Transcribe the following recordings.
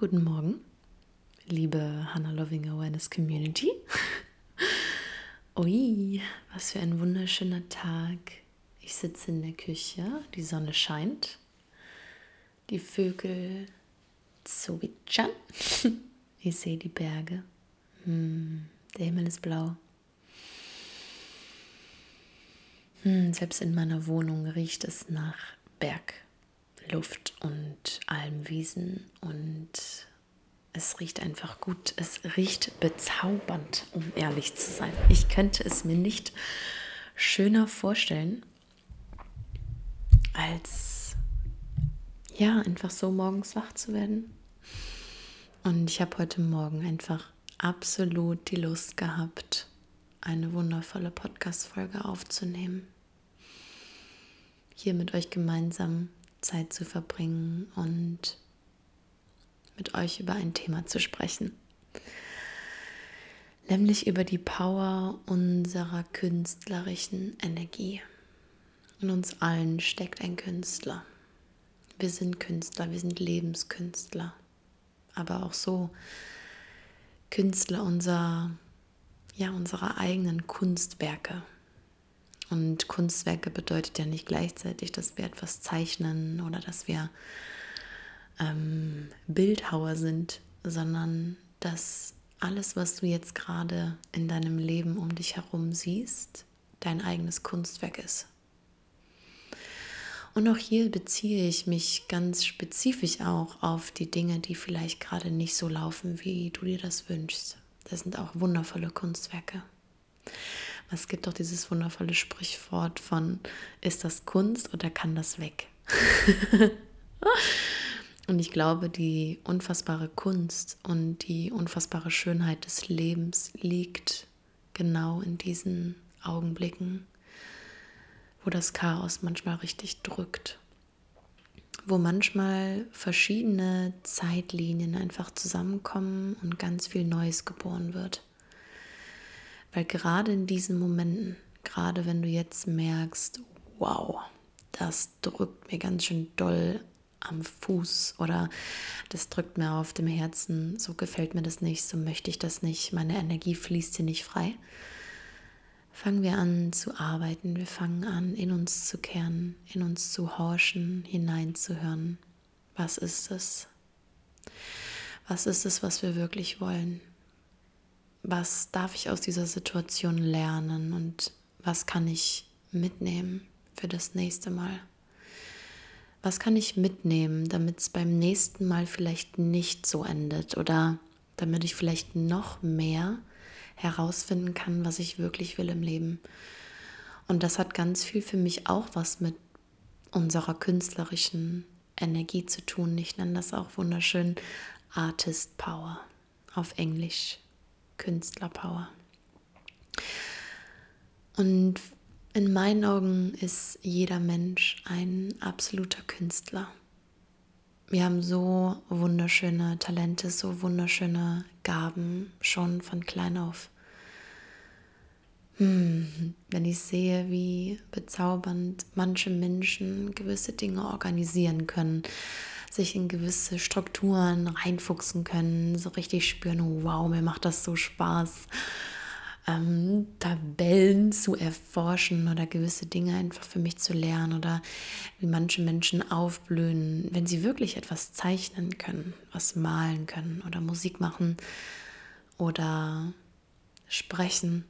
Guten Morgen, liebe Hannah Loving Awareness Community. Ui, was für ein wunderschöner Tag. Ich sitze in der Küche, die Sonne scheint, die Vögel zwitschern. Ich sehe die Berge. Hm, der Himmel ist blau. Hm, selbst in meiner Wohnung riecht es nach Bergluft und Almwiesen und es riecht einfach gut. Es riecht bezaubernd, um ehrlich zu sein. Ich könnte es mir nicht schöner vorstellen, als ja, einfach so morgens wach zu werden und ich habe heute Morgen einfach absolut die Lust gehabt, eine wundervolle Podcast-Folge aufzunehmen. Hier mit euch gemeinsam Zeit zu verbringen und mit euch über ein Thema zu sprechen. Nämlich über die Power unserer künstlerischen Energie. In uns allen steckt ein Künstler. Wir sind Künstler, wir sind Lebenskünstler aber auch so Künstler unser, ja, unserer eigenen Kunstwerke. Und Kunstwerke bedeutet ja nicht gleichzeitig, dass wir etwas zeichnen oder dass wir ähm, Bildhauer sind, sondern dass alles, was du jetzt gerade in deinem Leben um dich herum siehst, dein eigenes Kunstwerk ist. Und auch hier beziehe ich mich ganz spezifisch auch auf die Dinge, die vielleicht gerade nicht so laufen, wie du dir das wünschst. Das sind auch wundervolle Kunstwerke. Es gibt auch dieses wundervolle Sprichwort von, ist das Kunst oder kann das weg? und ich glaube, die unfassbare Kunst und die unfassbare Schönheit des Lebens liegt genau in diesen Augenblicken, wo das Chaos manchmal richtig drückt, wo manchmal verschiedene Zeitlinien einfach zusammenkommen und ganz viel Neues geboren wird. Weil gerade in diesen Momenten, gerade wenn du jetzt merkst, wow, das drückt mir ganz schön doll am Fuß oder das drückt mir auf dem Herzen, so gefällt mir das nicht, so möchte ich das nicht, meine Energie fließt hier nicht frei, fangen wir an zu arbeiten, wir fangen an, in uns zu kehren, in uns zu horchen, hineinzuhören. Was ist es? Was ist es, was wir wirklich wollen? Was darf ich aus dieser Situation lernen und was kann ich mitnehmen für das nächste Mal? Was kann ich mitnehmen, damit es beim nächsten Mal vielleicht nicht so endet oder damit ich vielleicht noch mehr herausfinden kann, was ich wirklich will im Leben. Und das hat ganz viel für mich auch was mit unserer künstlerischen Energie zu tun. Ich nenne das auch wunderschön Artist Power auf Englisch, Künstler Power. Und in meinen Augen ist jeder Mensch ein absoluter Künstler. Wir haben so wunderschöne Talente, so wunderschöne Gaben schon von klein auf. Hm, wenn ich sehe, wie bezaubernd manche Menschen gewisse Dinge organisieren können, sich in gewisse Strukturen reinfuchsen können, so richtig spüren, wow, mir macht das so Spaß ähm, Tabellen zu erforschen oder gewisse Dinge einfach für mich zu lernen oder wie manche Menschen aufblühen, wenn sie wirklich etwas zeichnen können, was malen können oder Musik machen oder sprechen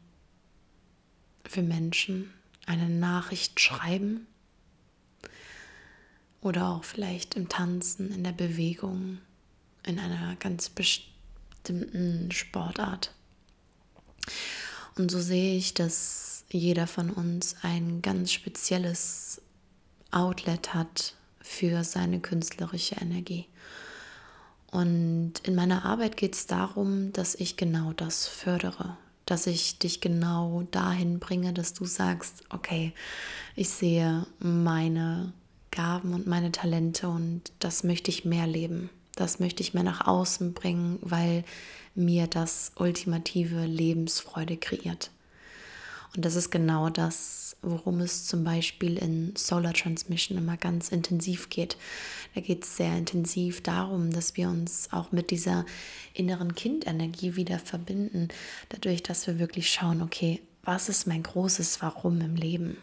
für Menschen, eine Nachricht schreiben oder auch vielleicht im Tanzen, in der Bewegung, in einer ganz bestimmten Sportart. Und so sehe ich, dass jeder von uns ein ganz spezielles Outlet hat für seine künstlerische Energie. Und in meiner Arbeit geht es darum, dass ich genau das fördere, dass ich dich genau dahin bringe, dass du sagst, okay, ich sehe meine Gaben und meine Talente und das möchte ich mehr leben. Das möchte ich mehr nach außen bringen, weil mir das ultimative Lebensfreude kreiert. Und das ist genau das, worum es zum Beispiel in Solar Transmission immer ganz intensiv geht. Da geht es sehr intensiv darum, dass wir uns auch mit dieser inneren Kindenergie wieder verbinden, dadurch, dass wir wirklich schauen, okay, was ist mein großes Warum im Leben?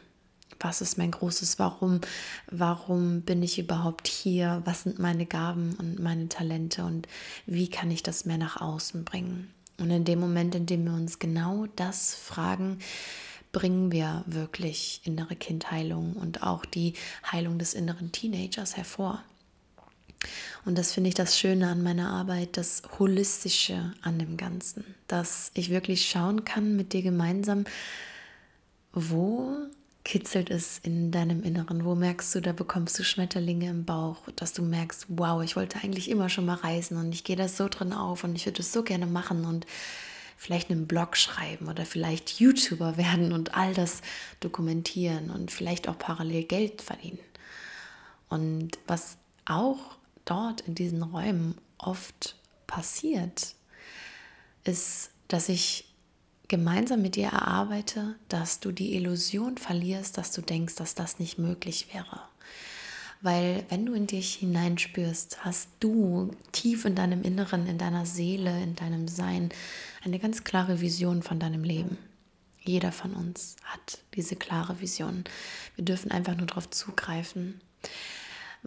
Was ist mein großes Warum? Warum bin ich überhaupt hier? Was sind meine Gaben und meine Talente und wie kann ich das mehr nach außen bringen? Und in dem Moment, in dem wir uns genau das fragen, bringen wir wirklich innere Kindheilung und auch die Heilung des inneren Teenagers hervor. Und das finde ich das Schöne an meiner Arbeit, das Holistische an dem Ganzen, dass ich wirklich schauen kann mit dir gemeinsam, wo kitzelt es in deinem Inneren? Wo merkst du, da bekommst du Schmetterlinge im Bauch, dass du merkst, wow, ich wollte eigentlich immer schon mal reisen und ich gehe da so drin auf und ich würde es so gerne machen und vielleicht einen Blog schreiben oder vielleicht YouTuber werden und all das dokumentieren und vielleicht auch parallel Geld verdienen. Und was auch dort in diesen Räumen oft passiert, ist, dass ich gemeinsam mit dir erarbeite, dass du die Illusion verlierst, dass du denkst, dass das nicht möglich wäre. Weil wenn du in dich hineinspürst, hast du tief in deinem Inneren, in deiner Seele, in deinem Sein eine ganz klare Vision von deinem Leben. Jeder von uns hat diese klare Vision. Wir dürfen einfach nur darauf zugreifen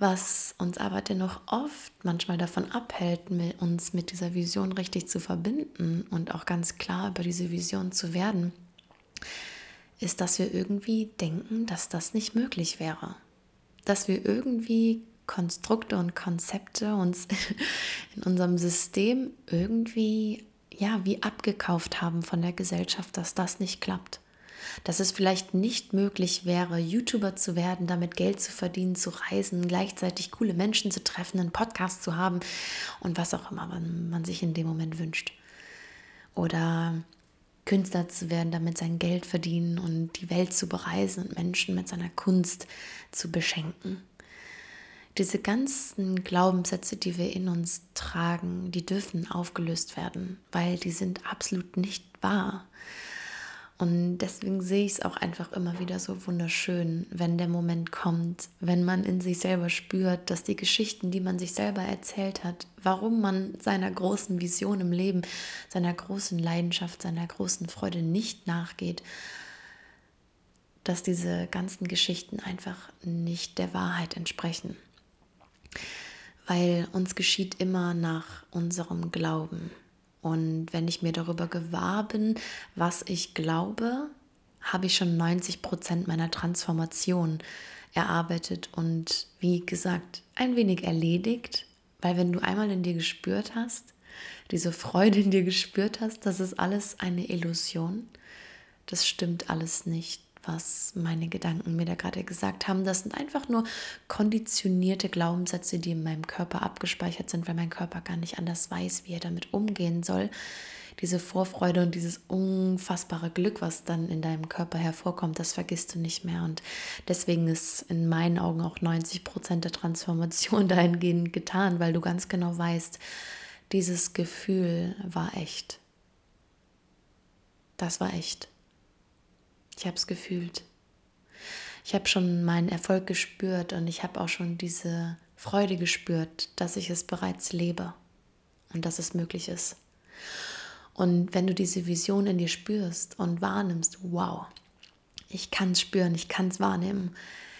was uns aber dennoch oft manchmal davon abhält, uns mit dieser Vision richtig zu verbinden und auch ganz klar über diese Vision zu werden, ist, dass wir irgendwie denken, dass das nicht möglich wäre. Dass wir irgendwie Konstrukte und Konzepte uns in unserem System irgendwie ja wie abgekauft haben von der Gesellschaft, dass das nicht klappt dass es vielleicht nicht möglich wäre, YouTuber zu werden, damit Geld zu verdienen, zu reisen, gleichzeitig coole Menschen zu treffen, einen Podcast zu haben und was auch immer man, man sich in dem Moment wünscht. Oder Künstler zu werden, damit sein Geld verdienen und die Welt zu bereisen und Menschen mit seiner Kunst zu beschenken. Diese ganzen Glaubenssätze, die wir in uns tragen, die dürfen aufgelöst werden, weil die sind absolut nicht wahr. Und deswegen sehe ich es auch einfach immer wieder so wunderschön, wenn der Moment kommt, wenn man in sich selber spürt, dass die Geschichten, die man sich selber erzählt hat, warum man seiner großen Vision im Leben, seiner großen Leidenschaft, seiner großen Freude nicht nachgeht, dass diese ganzen Geschichten einfach nicht der Wahrheit entsprechen. Weil uns geschieht immer nach unserem Glauben. Und wenn ich mir darüber gewahr bin, was ich glaube, habe ich schon 90 Prozent meiner Transformation erarbeitet und wie gesagt, ein wenig erledigt, weil wenn du einmal in dir gespürt hast, diese Freude in dir gespürt hast, das ist alles eine Illusion, das stimmt alles nicht was meine Gedanken mir da gerade gesagt haben. Das sind einfach nur konditionierte Glaubenssätze, die in meinem Körper abgespeichert sind, weil mein Körper gar nicht anders weiß, wie er damit umgehen soll. Diese Vorfreude und dieses unfassbare Glück, was dann in deinem Körper hervorkommt, das vergisst du nicht mehr. Und deswegen ist in meinen Augen auch 90 Prozent der Transformation dahingehend getan, weil du ganz genau weißt, dieses Gefühl war echt. Das war echt. Ich habe es gefühlt. Ich habe schon meinen Erfolg gespürt und ich habe auch schon diese Freude gespürt, dass ich es bereits lebe und dass es möglich ist. Und wenn du diese Vision in dir spürst und wahrnimmst, wow, ich kann es spüren, ich kann es wahrnehmen.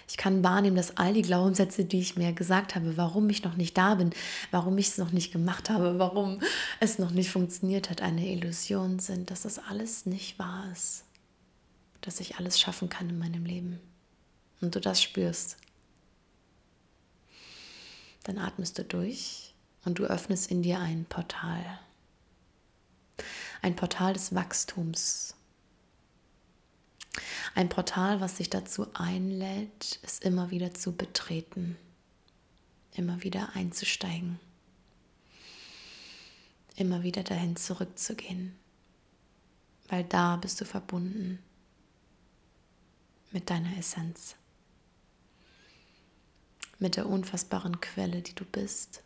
Ich kann wahrnehmen, dass all die Glaubenssätze, die ich mir gesagt habe, warum ich noch nicht da bin, warum ich es noch nicht gemacht habe, warum es noch nicht funktioniert hat, eine Illusion sind, dass das alles nicht wahr ist dass ich alles schaffen kann in meinem Leben und du das spürst, dann atmest du durch und du öffnest in dir ein Portal. Ein Portal des Wachstums. Ein Portal, was dich dazu einlädt, es immer wieder zu betreten, immer wieder einzusteigen, immer wieder dahin zurückzugehen, weil da bist du verbunden mit deiner Essenz, mit der unfassbaren Quelle, die du bist.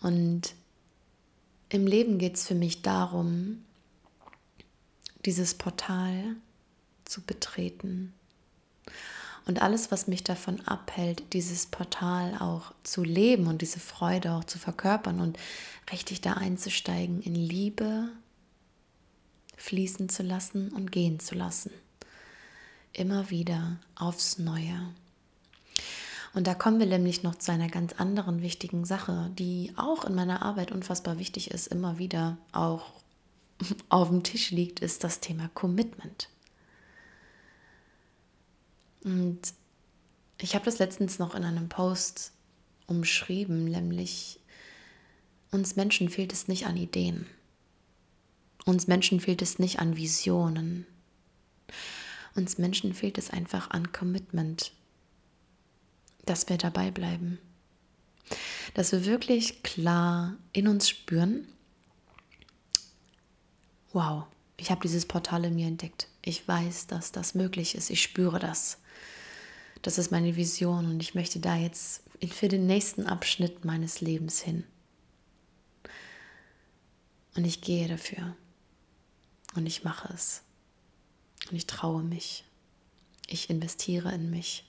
Und im Leben geht es für mich darum, dieses Portal zu betreten. Und alles, was mich davon abhält, dieses Portal auch zu leben und diese Freude auch zu verkörpern und richtig da einzusteigen, in Liebe fließen zu lassen und gehen zu lassen. Immer wieder aufs Neue. Und da kommen wir nämlich noch zu einer ganz anderen wichtigen Sache, die auch in meiner Arbeit unfassbar wichtig ist, immer wieder auch auf dem Tisch liegt, ist das Thema Commitment. Und ich habe das letztens noch in einem Post umschrieben, nämlich uns Menschen fehlt es nicht an Ideen. Uns Menschen fehlt es nicht an Visionen. Uns Menschen fehlt es einfach an Commitment, dass wir dabei bleiben. Dass wir wirklich klar in uns spüren, wow, ich habe dieses Portal in mir entdeckt. Ich weiß, dass das möglich ist. Ich spüre das. Das ist meine Vision und ich möchte da jetzt für den nächsten Abschnitt meines Lebens hin. Und ich gehe dafür. Und ich mache es. Und ich traue mich. Ich investiere in mich.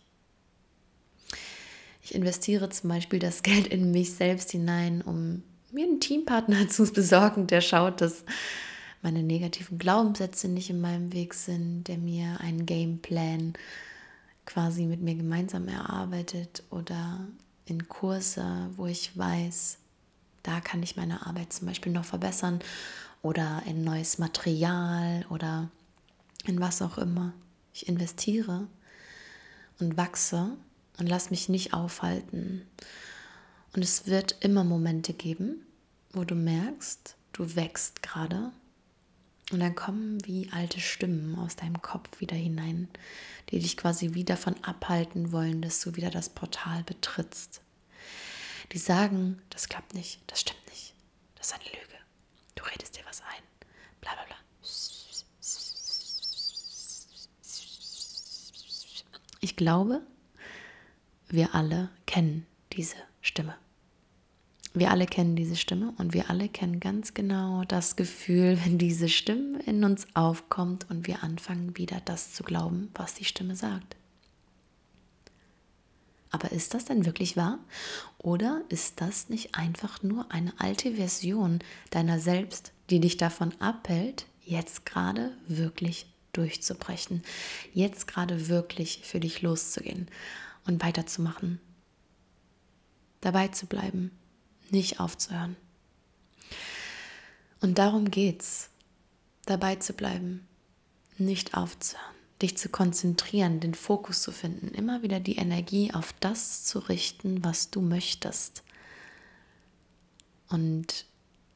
Ich investiere zum Beispiel das Geld in mich selbst hinein, um mir einen Teampartner zu besorgen, der schaut, dass meine negativen Glaubenssätze nicht in meinem Weg sind, der mir einen Gameplan quasi mit mir gemeinsam erarbeitet oder in Kurse, wo ich weiß, da kann ich meine Arbeit zum Beispiel noch verbessern oder in neues Material oder in was auch immer. Ich investiere und wachse und lass mich nicht aufhalten. Und es wird immer Momente geben, wo du merkst, du wächst gerade und dann kommen wie alte Stimmen aus deinem Kopf wieder hinein, die dich quasi wieder davon abhalten wollen, dass du wieder das Portal betrittst. Die sagen, das klappt nicht, das stimmt nicht, das ist eine Lüge, du redest dir was ein, bla bla bla. Ich glaube, wir alle kennen diese Stimme. Wir alle kennen diese Stimme und wir alle kennen ganz genau das Gefühl, wenn diese Stimme in uns aufkommt und wir anfangen wieder das zu glauben, was die Stimme sagt. Aber ist das denn wirklich wahr? Oder ist das nicht einfach nur eine alte Version deiner selbst, die dich davon abhält, jetzt gerade wirklich durchzubrechen, jetzt gerade wirklich für dich loszugehen und weiterzumachen, dabei zu bleiben, nicht aufzuhören. Und darum geht's, dabei zu bleiben, nicht aufzuhören, dich zu konzentrieren, den Fokus zu finden, immer wieder die Energie auf das zu richten, was du möchtest. Und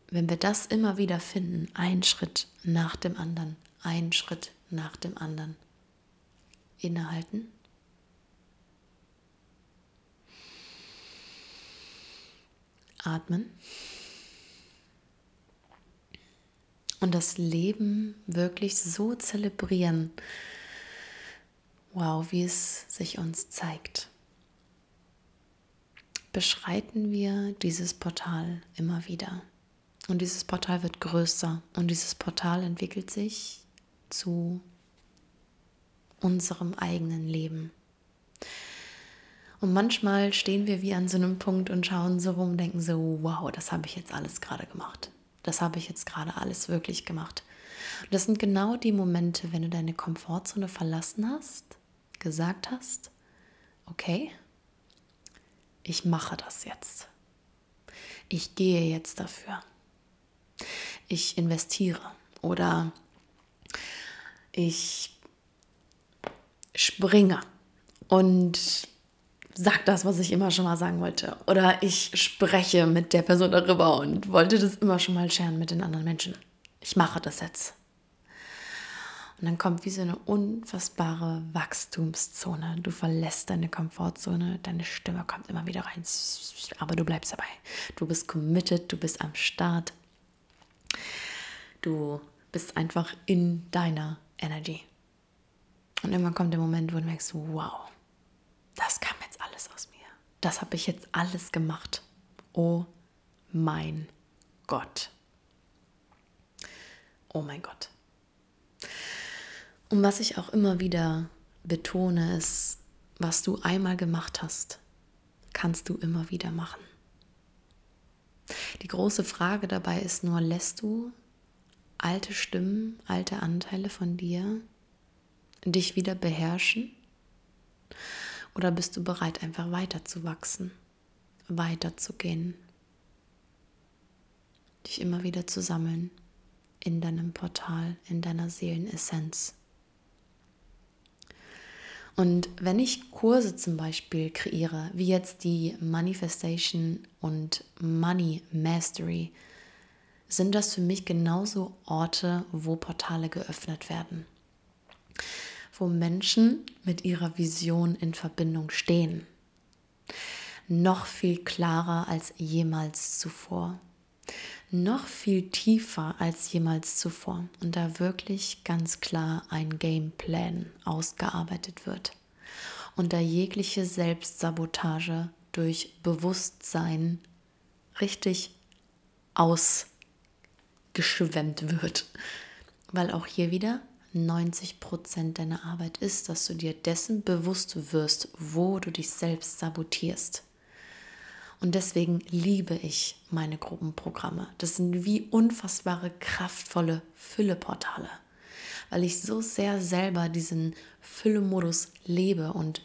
wenn wir das immer wieder finden, ein Schritt nach dem anderen, ein Schritt nach dem anderen, innehalten Atmen. Und das Leben wirklich so zelebrieren. Wow, wie es sich uns zeigt. Beschreiten wir dieses Portal immer wieder. Und dieses Portal wird größer und dieses Portal entwickelt sich zu unserem eigenen Leben. Und manchmal stehen wir wie an so einem Punkt und schauen so rum und denken so, wow, das habe ich jetzt alles gerade gemacht. Das habe ich jetzt gerade alles wirklich gemacht. Und das sind genau die Momente, wenn du deine Komfortzone verlassen hast, gesagt hast, okay, ich mache das jetzt. Ich gehe jetzt dafür. Ich investiere oder ich springe und sag das, was ich immer schon mal sagen wollte. Oder ich spreche mit der Person darüber und wollte das immer schon mal scheren mit den anderen Menschen. Ich mache das jetzt. Und dann kommt wie so eine unfassbare Wachstumszone. Du verlässt deine Komfortzone, deine Stimme kommt immer wieder rein. Aber du bleibst dabei. Du bist committed, du bist am Start. Du bist einfach in deiner Energy. Und irgendwann kommt der Moment, wo du merkst, wow, das kam jetzt alles aus mir. Das habe ich jetzt alles gemacht. Oh mein Gott. Oh mein Gott. Und was ich auch immer wieder betone, ist, was du einmal gemacht hast, kannst du immer wieder machen. Die große Frage dabei ist nur, lässt du alte Stimmen, alte Anteile von dir dich wieder beherrschen? Oder bist du bereit, einfach weiterzuwachsen, weiterzugehen, dich immer wieder zu sammeln in deinem Portal, in deiner Seelenessenz? Und wenn ich Kurse zum Beispiel kreiere, wie jetzt die Manifestation und Money Mastery, sind das für mich genauso Orte, wo Portale geöffnet werden, wo Menschen mit ihrer Vision in Verbindung stehen. Noch viel klarer als jemals zuvor. Noch viel tiefer als jemals zuvor. Und da wirklich ganz klar ein Gameplan ausgearbeitet wird. Und da jegliche Selbstsabotage durch Bewusstsein richtig ausgeschwemmt wird. Weil auch hier wieder 90 Prozent deiner Arbeit ist, dass du dir dessen bewusst wirst, wo du dich selbst sabotierst. Und deswegen liebe ich meine Gruppenprogramme. Das sind wie unfassbare, kraftvolle Fülleportale, weil ich so sehr selber diesen Füllemodus lebe und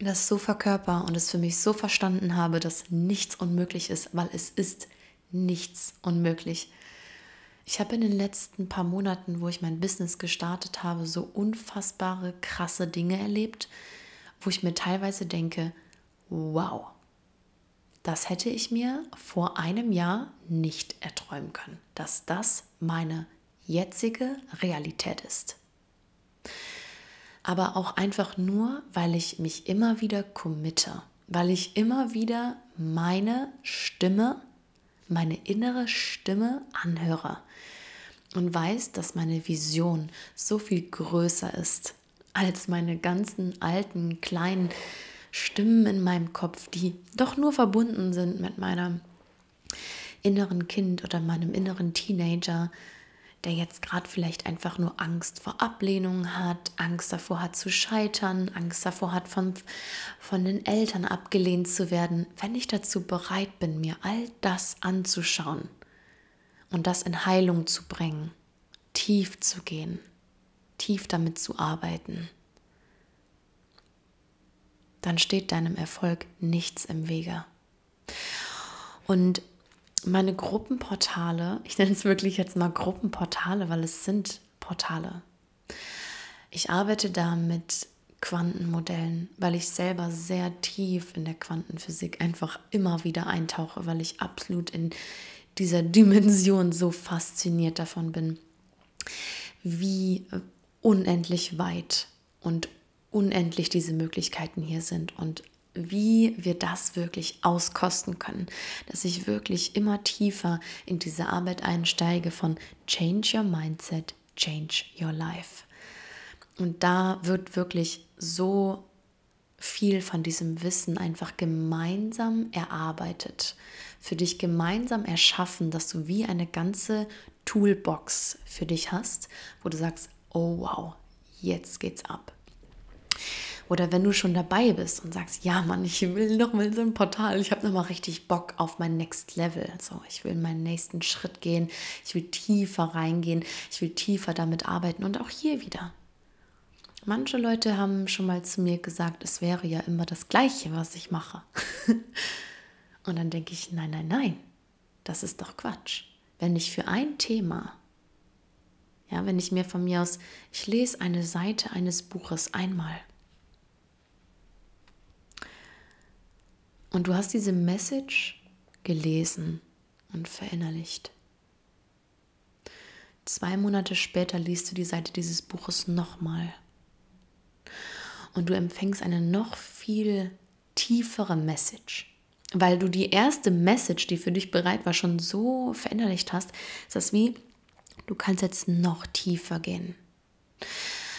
das so verkörper und es für mich so verstanden habe, dass nichts unmöglich ist, weil es ist nichts unmöglich. Ich habe in den letzten paar Monaten, wo ich mein Business gestartet habe, so unfassbare, krasse Dinge erlebt, wo ich mir teilweise denke, wow, das hätte ich mir vor einem Jahr nicht erträumen können, dass das meine jetzige Realität ist. Aber auch einfach nur, weil ich mich immer wieder committe, weil ich immer wieder meine Stimme, meine innere Stimme anhöre und weiß, dass meine Vision so viel größer ist als meine ganzen alten kleinen Stimmen in meinem Kopf, die doch nur verbunden sind mit meinem inneren Kind oder meinem inneren Teenager, der jetzt gerade vielleicht einfach nur Angst vor Ablehnung hat, Angst davor hat zu scheitern, Angst davor hat, von, von den Eltern abgelehnt zu werden, wenn ich dazu bereit bin, mir all das anzuschauen und das in Heilung zu bringen, tief zu gehen, tief damit zu arbeiten, dann steht deinem Erfolg nichts im Wege. Und meine Gruppenportale, ich nenne es wirklich jetzt mal Gruppenportale, weil es sind Portale. Ich arbeite da mit Quantenmodellen, weil ich selber sehr tief in der Quantenphysik einfach immer wieder eintauche, weil ich absolut in dieser Dimension so fasziniert davon bin, wie unendlich weit und unendlich diese Möglichkeiten hier sind und wie wir das wirklich auskosten können, dass ich wirklich immer tiefer in diese Arbeit einsteige von Change Your Mindset, Change Your Life. Und da wird wirklich so viel von diesem Wissen einfach gemeinsam erarbeitet, für dich gemeinsam erschaffen, dass du wie eine ganze Toolbox für dich hast, wo du sagst, oh wow, jetzt geht's ab. Oder wenn du schon dabei bist und sagst, ja Mann, ich will noch mal so ein Portal, ich habe noch mal richtig Bock auf mein Next Level. So, ich will meinen nächsten Schritt gehen, ich will tiefer reingehen, ich will tiefer damit arbeiten und auch hier wieder. Manche Leute haben schon mal zu mir gesagt, es wäre ja immer das Gleiche, was ich mache. und dann denke ich, nein, nein, nein, das ist doch Quatsch. Wenn ich für ein Thema ja, wenn ich mir von mir aus, ich lese eine Seite eines Buches einmal. Und du hast diese Message gelesen und verinnerlicht. Zwei Monate später liest du die Seite dieses Buches nochmal. Und du empfängst eine noch viel tiefere Message. Weil du die erste Message, die für dich bereit war, schon so verinnerlicht hast, ist das wie, Du kannst jetzt noch tiefer gehen.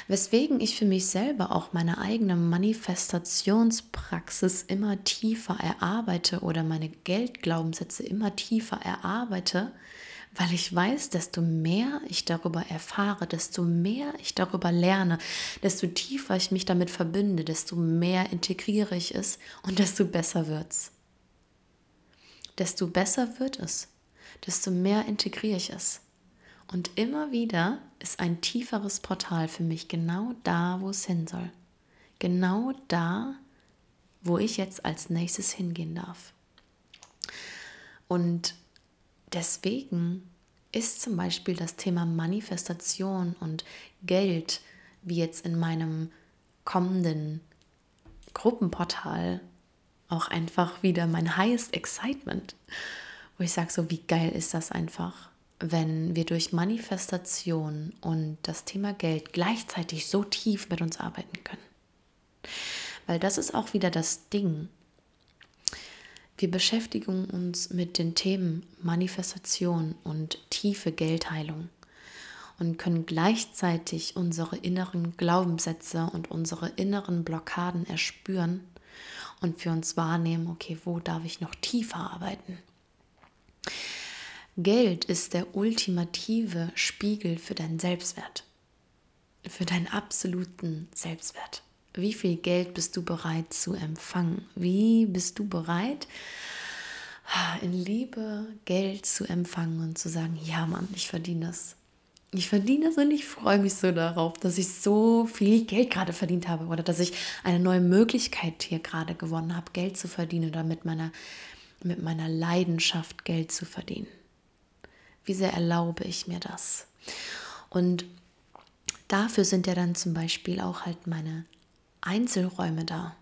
Weswegen ich für mich selber auch meine eigene Manifestationspraxis immer tiefer erarbeite oder meine Geldglaubenssätze immer tiefer erarbeite, weil ich weiß, desto mehr ich darüber erfahre, desto mehr ich darüber lerne, desto tiefer ich mich damit verbinde, desto mehr integriere ich es und desto besser wird es. Desto besser wird es, desto mehr integriere ich es. Und immer wieder ist ein tieferes Portal für mich genau da, wo es hin soll. Genau da, wo ich jetzt als nächstes hingehen darf. Und deswegen ist zum Beispiel das Thema Manifestation und Geld, wie jetzt in meinem kommenden Gruppenportal, auch einfach wieder mein highest excitement, wo ich sage, so wie geil ist das einfach, wenn wir durch Manifestation und das Thema Geld gleichzeitig so tief mit uns arbeiten können. Weil das ist auch wieder das Ding. Wir beschäftigen uns mit den Themen Manifestation und tiefe Geldheilung und können gleichzeitig unsere inneren Glaubenssätze und unsere inneren Blockaden erspüren und für uns wahrnehmen, okay, wo darf ich noch tiefer arbeiten? Geld ist der ultimative Spiegel für deinen Selbstwert, für deinen absoluten Selbstwert. Wie viel Geld bist du bereit zu empfangen? Wie bist du bereit, in Liebe Geld zu empfangen und zu sagen, ja Mann, ich verdiene das. Ich verdiene das und ich freue mich so darauf, dass ich so viel Geld gerade verdient habe oder dass ich eine neue Möglichkeit hier gerade gewonnen habe, Geld zu verdienen oder mit meiner, mit meiner Leidenschaft Geld zu verdienen. Wie sehr erlaube ich mir das? Und dafür sind ja dann zum Beispiel auch halt meine Einzelräume da.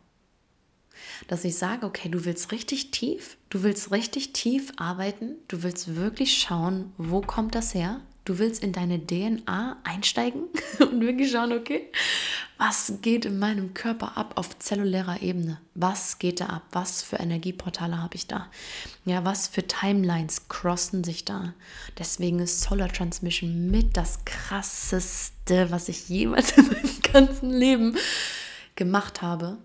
Dass ich sage, okay, du willst richtig tief, du willst richtig tief arbeiten, du willst wirklich schauen, wo kommt das her? Du willst in deine DNA einsteigen und wirklich schauen, okay, was geht in meinem Körper ab auf zellulärer Ebene? Was geht da ab? Was für Energieportale habe ich da? Ja, was für Timelines crossen sich da? Deswegen ist Solar Transmission mit das krasseste, was ich jemals in meinem ganzen Leben gemacht habe,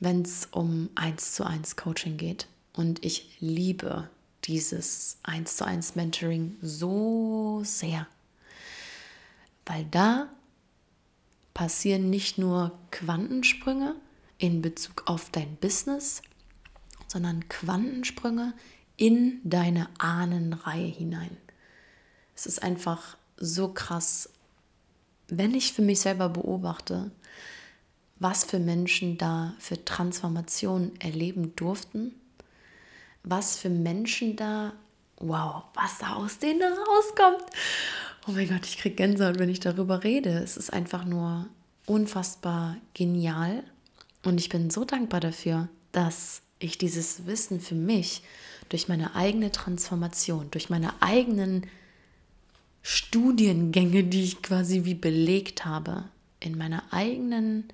wenn es um 1 zu 1 Coaching geht. Und ich liebe dieses 1 zu 1 Mentoring so sehr, weil da passieren nicht nur Quantensprünge in Bezug auf dein Business, sondern Quantensprünge in deine Ahnenreihe hinein. Es ist einfach so krass wenn ich für mich selber beobachte, was für Menschen da für Transformation erleben durften, was für Menschen da, wow, was da aus denen rauskommt. Oh mein Gott, ich kriege Gänsehaut, wenn ich darüber rede. Es ist einfach nur unfassbar genial und ich bin so dankbar dafür, dass ich dieses Wissen für mich durch meine eigene Transformation, durch meine eigenen Studiengänge, die ich quasi wie belegt habe in meiner eigenen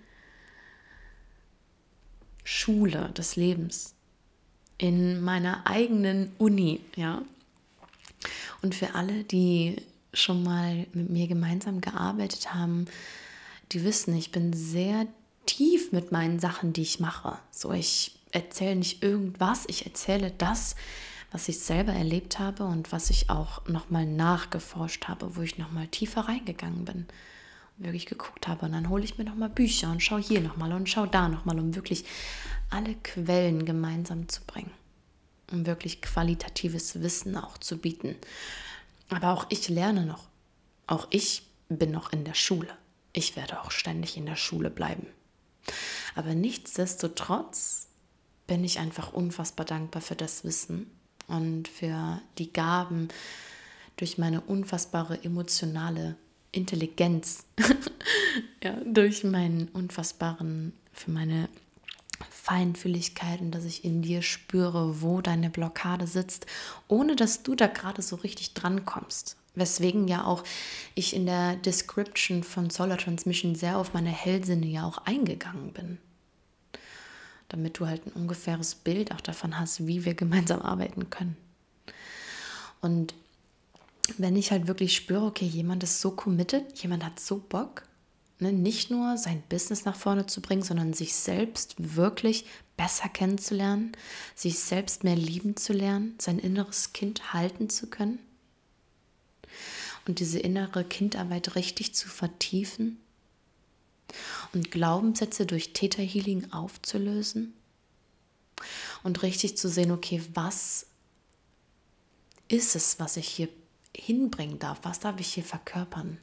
Schule des Lebens, in meiner eigenen Uni, ja. Und für alle, die schon mal mit mir gemeinsam gearbeitet haben, die wissen, ich bin sehr tief mit meinen Sachen, die ich mache. So, ich erzähle nicht irgendwas, ich erzähle das, was ich selber erlebt habe und was ich auch nochmal nachgeforscht habe, wo ich nochmal tiefer reingegangen bin. Wirklich geguckt habe. Und dann hole ich mir nochmal Bücher und schaue hier nochmal und schaue da nochmal, um wirklich alle Quellen gemeinsam zu bringen. Um wirklich qualitatives Wissen auch zu bieten. Aber auch ich lerne noch. Auch ich bin noch in der Schule. Ich werde auch ständig in der Schule bleiben. Aber nichtsdestotrotz bin ich einfach unfassbar dankbar für das Wissen, und für die Gaben durch meine unfassbare emotionale Intelligenz, ja, durch meinen unfassbaren, für meine Feinfühligkeit und dass ich in dir spüre, wo deine Blockade sitzt, ohne dass du da gerade so richtig dran kommst. Weswegen ja auch ich in der Description von Solar Transmission sehr auf meine Hellsinne ja auch eingegangen bin damit du halt ein ungefähres Bild auch davon hast, wie wir gemeinsam arbeiten können. Und wenn ich halt wirklich spüre, okay, jemand ist so committed, jemand hat so Bock Ne? Nicht nur sein Business nach vorne zu bringen, sondern sich selbst wirklich besser kennenzulernen, sich selbst mehr lieben zu lernen, sein inneres Kind halten zu können und diese innere Kindarbeit richtig zu vertiefen und Glaubenssätze durch Theta Healing aufzulösen und richtig zu sehen, okay, was ist es, was ich hier hinbringen darf? Was darf ich hier verkörpern?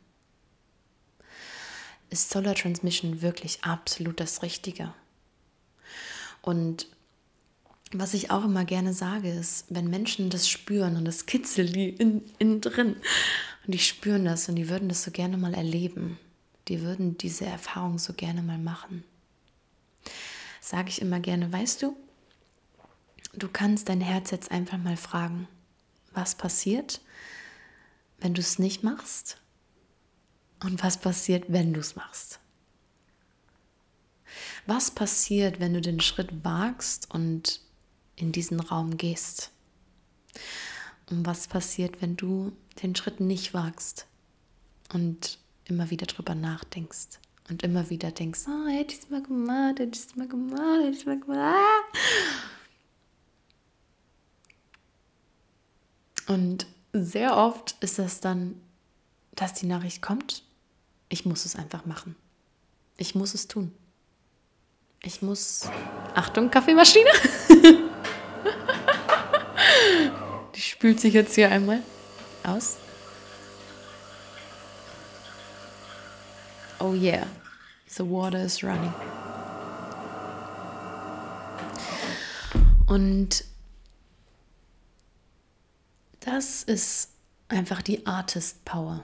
Ist Solar Transmission wirklich absolut das Richtige? Und was ich auch immer gerne sage, ist, wenn Menschen das spüren und das kitzelt die innen in drin und die spüren das und die würden das so gerne mal erleben, die würden diese Erfahrung so gerne mal machen, sage ich immer gerne, weißt du, du kannst dein Herz jetzt einfach mal fragen, was passiert, wenn du es nicht machst und was passiert, wenn du es machst. Was passiert, wenn du den Schritt wagst und in diesen Raum gehst? Und was passiert, wenn du den Schritt nicht wagst und immer wieder drüber nachdenkst und immer wieder denkst, oh, hätte ich es mal gemacht, hätte ich es mal gemacht, hätte ich es mal gemacht. Und sehr oft ist das dann, dass die Nachricht kommt, ich muss es einfach machen. Ich muss es tun. Ich muss. Achtung, Kaffeemaschine. Die spült sich jetzt hier einmal aus. Oh yeah, the water is running. Und das ist einfach die Artist Power,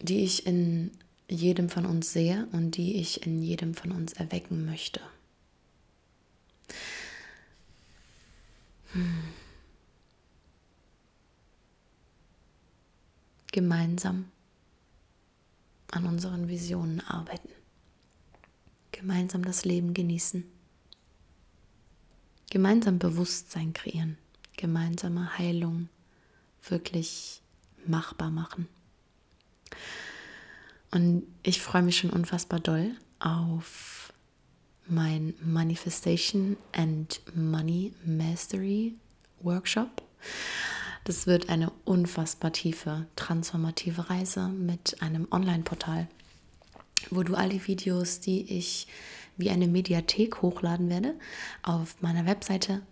die ich in jedem von uns sehe und die ich in jedem von uns erwecken möchte. Hm. Gemeinsam an unseren Visionen arbeiten. Gemeinsam das Leben genießen. Gemeinsam Bewusstsein kreieren. Gemeinsame Heilung wirklich machbar machen. Und ich freue mich schon unfassbar doll auf mein Manifestation and Money Mastery Workshop. Das wird eine unfassbar tiefe, transformative Reise mit einem Online-Portal, wo du all die Videos, die ich wie eine Mediathek hochladen werde, auf meiner Webseite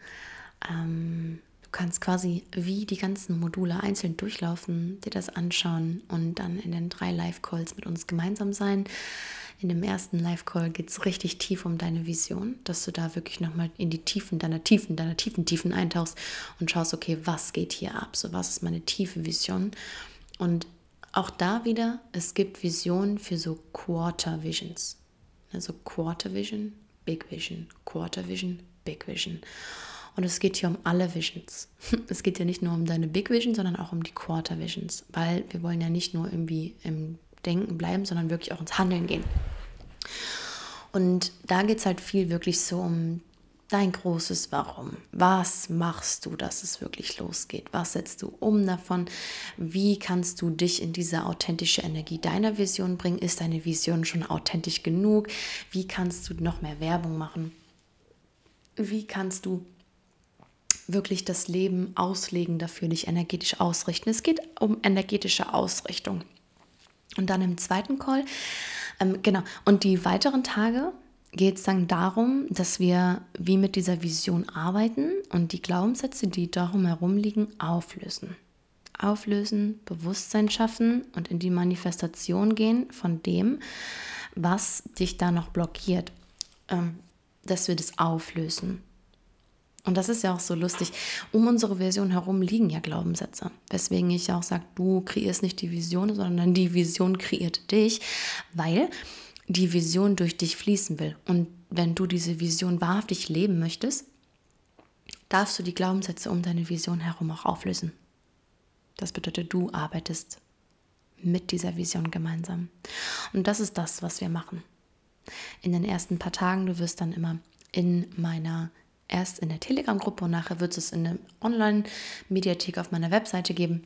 ähm, Du kannst quasi wie die ganzen Module einzeln durchlaufen, dir das anschauen und dann in den drei Live-Calls mit uns gemeinsam sein. In dem ersten Live-Call geht es richtig tief um deine Vision, dass du da wirklich nochmal in die Tiefen deiner Tiefen, deiner tiefen Tiefen eintauchst und schaust, okay, was geht hier ab? So, was ist meine tiefe Vision? Und auch da wieder, es gibt Visionen für so Quarter Visions. Also Quarter Vision, Big Vision, Quarter Vision, Big Vision. Und es geht hier um alle Visions. Es geht ja nicht nur um deine Big Vision, sondern auch um die Quarter Visions, weil wir wollen ja nicht nur irgendwie im Denken bleiben, sondern wirklich auch ins Handeln gehen. Und da geht es halt viel wirklich so um dein großes Warum. Was machst du, dass es wirklich losgeht? Was setzt du um davon? Wie kannst du dich in diese authentische Energie deiner Vision bringen? Ist deine Vision schon authentisch genug? Wie kannst du noch mehr Werbung machen? Wie kannst du wirklich das Leben auslegen dafür, dich energetisch ausrichten. Es geht um energetische Ausrichtung. Und dann im zweiten Call, ähm, genau, und die weiteren Tage geht es dann darum, dass wir wie mit dieser Vision arbeiten und die Glaubenssätze, die darum herum liegen, auflösen. Auflösen, Bewusstsein schaffen und in die Manifestation gehen von dem, was dich da noch blockiert, ähm, dass wir das auflösen. Und das ist ja auch so lustig. Um unsere Vision herum liegen ja Glaubenssätze. Weswegen ich ja auch sage, du kreierst nicht die Vision, sondern die Vision kreiert dich, weil die Vision durch dich fließen will. Und wenn du diese Vision wahrhaftig leben möchtest, darfst du die Glaubenssätze um deine Vision herum auch auflösen. Das bedeutet, du arbeitest mit dieser Vision gemeinsam. Und das ist das, was wir machen. In den ersten paar Tagen, du wirst dann immer in meiner erst in der Telegram-Gruppe und nachher wird es in der Online-Mediathek auf meiner Webseite geben.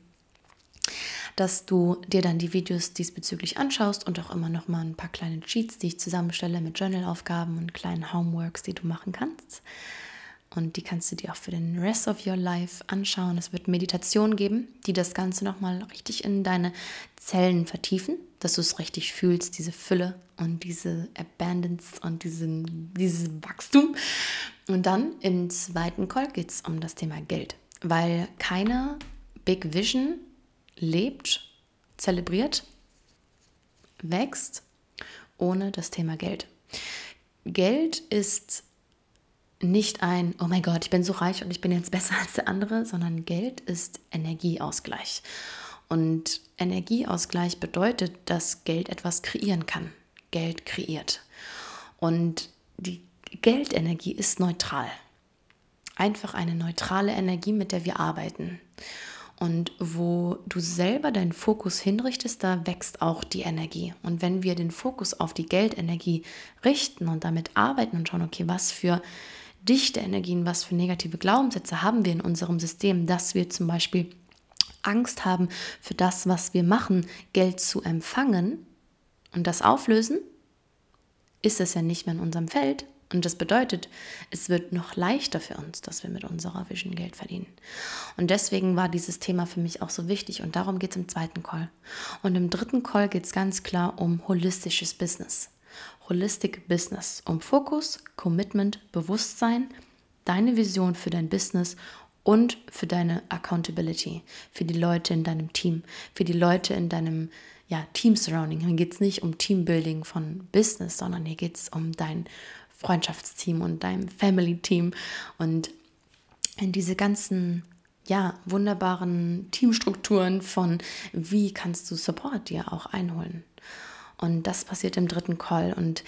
dass du dir dann die Videos diesbezüglich anschaust und auch immer noch mal ein paar kleine Cheats, die ich zusammenstelle mit Journalaufgaben und kleinen Homeworks, die du machen kannst. Und die kannst du dir auch für den Rest of Your Life anschauen. Es wird Meditationen geben, die das Ganze nochmal richtig in deine Zellen vertiefen, dass du es richtig fühlst, diese Fülle und diese Abundance und diesen, dieses Wachstum. Und dann im zweiten Call geht es um das Thema Geld, weil keine Big Vision lebt, zelebriert, wächst ohne das Thema Geld. Geld ist nicht ein, oh mein Gott, ich bin so reich und ich bin jetzt besser als der andere, sondern Geld ist Energieausgleich. Und Energieausgleich bedeutet, dass Geld etwas kreieren kann. Geld kreiert. Und die Geldenergie ist neutral. Einfach eine neutrale Energie, mit der wir arbeiten. Und wo du selber deinen Fokus hinrichtest, da wächst auch die Energie. Und wenn wir den Fokus auf die Geldenergie richten und damit arbeiten und schauen, okay, was für dichte Energien, was für negative Glaubenssätze haben wir in unserem System, dass wir zum Beispiel Angst haben für das, was wir machen, Geld zu empfangen und das auflösen, ist es ja nicht mehr in unserem Feld. Und das bedeutet, es wird noch leichter für uns, dass wir mit unserer Vision Geld verdienen. Und deswegen war dieses Thema für mich auch so wichtig. Und darum geht es im zweiten Call. Und im dritten Call geht es ganz klar um holistisches Business. Holistic Business, um Fokus, Commitment, Bewusstsein, deine Vision für dein Business und für deine Accountability, für die Leute in deinem Team, für die Leute in deinem ja, Team Surrounding. Hier geht es nicht um Teambuilding von Business, sondern hier geht es um dein Freundschaftsteam und dein Family Team und in diese ganzen ja, wunderbaren Teamstrukturen von wie kannst du Support dir auch einholen. Und das passiert im dritten Call. Und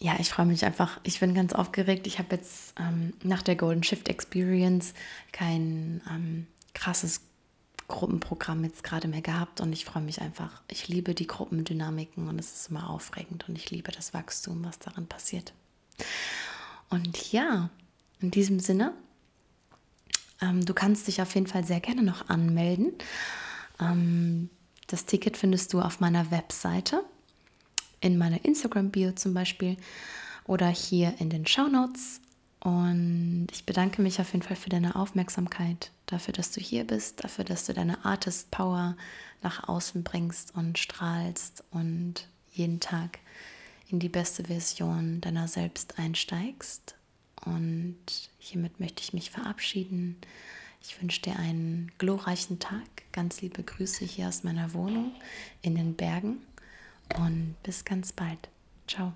ja, ich freue mich einfach. Ich bin ganz aufgeregt. Ich habe jetzt ähm, nach der Golden Shift Experience kein ähm, krasses Gruppenprogramm jetzt gerade mehr gehabt und ich freue mich einfach. Ich liebe die Gruppendynamiken und es ist immer aufregend und ich liebe das Wachstum, was darin passiert. Und ja, in diesem Sinne, ähm, du kannst dich auf jeden Fall sehr gerne noch anmelden. Ähm, das Ticket findest du auf meiner Webseite in meiner Instagram-Bio zum Beispiel oder hier in den Show Notes. Und ich bedanke mich auf jeden Fall für deine Aufmerksamkeit, dafür, dass du hier bist, dafür, dass du deine Artist Power nach außen bringst und strahlst und jeden Tag in die beste Version deiner selbst einsteigst. Und hiermit möchte ich mich verabschieden. Ich wünsche dir einen glorreichen Tag. Ganz liebe Grüße hier aus meiner Wohnung in den Bergen und bis ganz bald. Ciao.